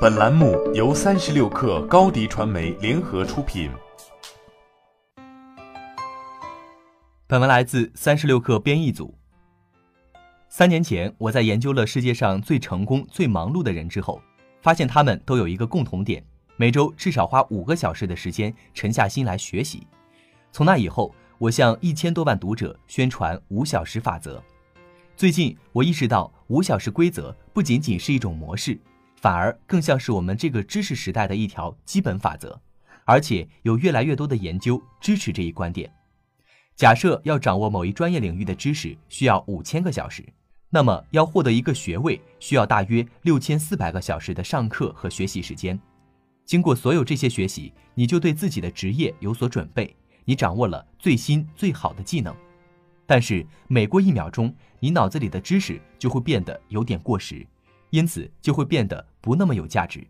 本栏目由三十六氪高低传媒联合出品。本文来自三十六氪编译组。三年前，我在研究了世界上最成功、最忙碌的人之后，发现他们都有一个共同点：每周至少花五个小时的时间沉下心来学习。从那以后，我向一千多万读者宣传五小时法则。最近，我意识到五小时规则不仅仅是一种模式。反而更像是我们这个知识时代的一条基本法则，而且有越来越多的研究支持这一观点。假设要掌握某一专业领域的知识需要五千个小时，那么要获得一个学位需要大约六千四百个小时的上课和学习时间。经过所有这些学习，你就对自己的职业有所准备，你掌握了最新最好的技能。但是每过一秒钟，你脑子里的知识就会变得有点过时。因此就会变得不那么有价值，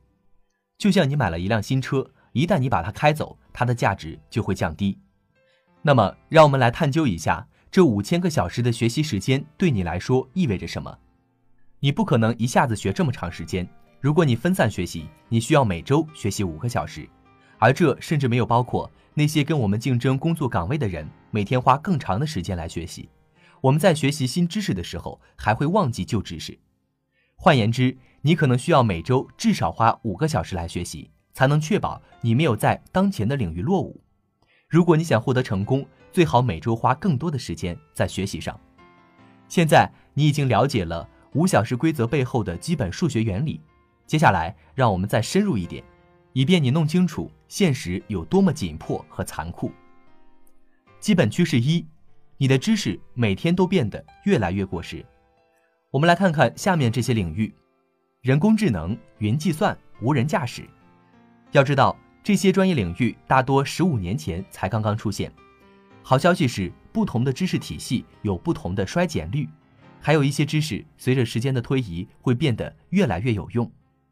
就像你买了一辆新车，一旦你把它开走，它的价值就会降低。那么，让我们来探究一下这五千个小时的学习时间对你来说意味着什么。你不可能一下子学这么长时间。如果你分散学习，你需要每周学习五个小时，而这甚至没有包括那些跟我们竞争工作岗位的人每天花更长的时间来学习。我们在学习新知识的时候，还会忘记旧知识。换言之，你可能需要每周至少花五个小时来学习，才能确保你没有在当前的领域落伍。如果你想获得成功，最好每周花更多的时间在学习上。现在你已经了解了五小时规则背后的基本数学原理，接下来让我们再深入一点，以便你弄清楚现实有多么紧迫和残酷。基本趋势一：你的知识每天都变得越来越过时。我们来看看下面这些领域：人工智能、云计算、无人驾驶。要知道，这些专业领域大多十五年前才刚刚出现。好消息是，不同的知识体系有不同的衰减率，还有一些知识随着时间的推移会变得越来越有用。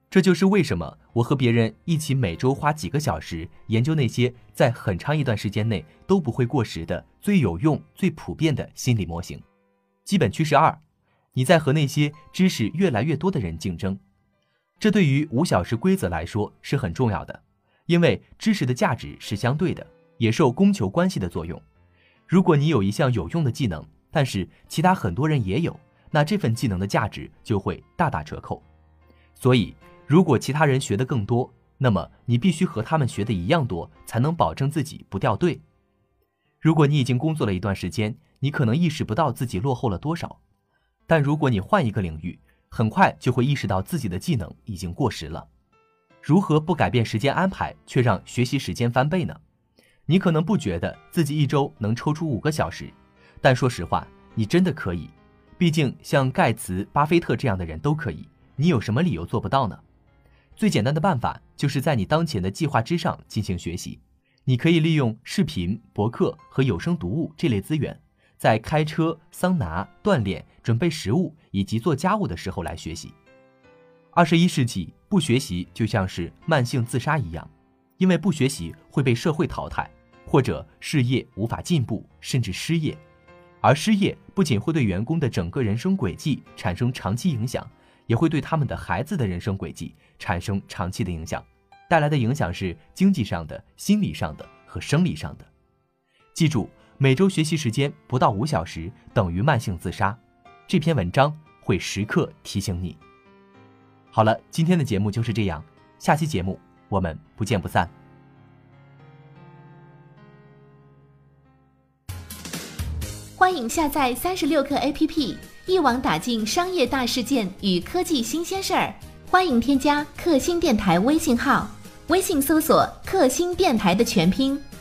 这就是为什么我和别人一起每周花几个小时研究那些在很长一段时间内都不会过时的最有用、最普遍的心理模型。基本趋势二。你在和那些知识越来越多的人竞争，这对于五小时规则来说是很重要的，因为知识的价值是相对的，也受供求关系的作用。如果你有一项有用的技能，但是其他很多人也有，那这份技能的价值就会大打折扣。所以，如果其他人学的更多，那么你必须和他们学的一样多，才能保证自己不掉队。如果你已经工作了一段时间，你可能意识不到自己落后了多少。但如果你换一个领域，很快就会意识到自己的技能已经过时了。如何不改变时间安排，却让学习时间翻倍呢？你可能不觉得自己一周能抽出五个小时，但说实话，你真的可以。毕竟像盖茨、巴菲特这样的人都可以，你有什么理由做不到呢？最简单的办法就是在你当前的计划之上进行学习。你可以利用视频、博客和有声读物这类资源。在开车、桑拿、锻炼、准备食物以及做家务的时候来学习。二十一世纪不学习就像是慢性自杀一样，因为不学习会被社会淘汰，或者事业无法进步，甚至失业。而失业不仅会对员工的整个人生轨迹产生长期影响，也会对他们的孩子的人生轨迹产生长期的影响，带来的影响是经济上的、心理上的和生理上的。记住。每周学习时间不到五小时等于慢性自杀，这篇文章会时刻提醒你。好了，今天的节目就是这样，下期节目我们不见不散。欢迎下载三十六课 APP，一网打尽商业大事件与科技新鲜事儿。欢迎添加克星电台微信号，微信搜索“克星电台”的全拼。